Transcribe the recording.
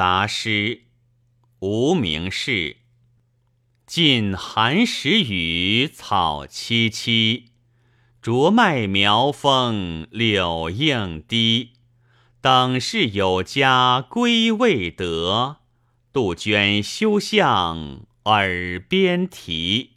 杂诗，无名氏。近寒食雨草萋萋，竹麦苗风柳映堤。等是有家归未得，杜鹃休向耳边啼。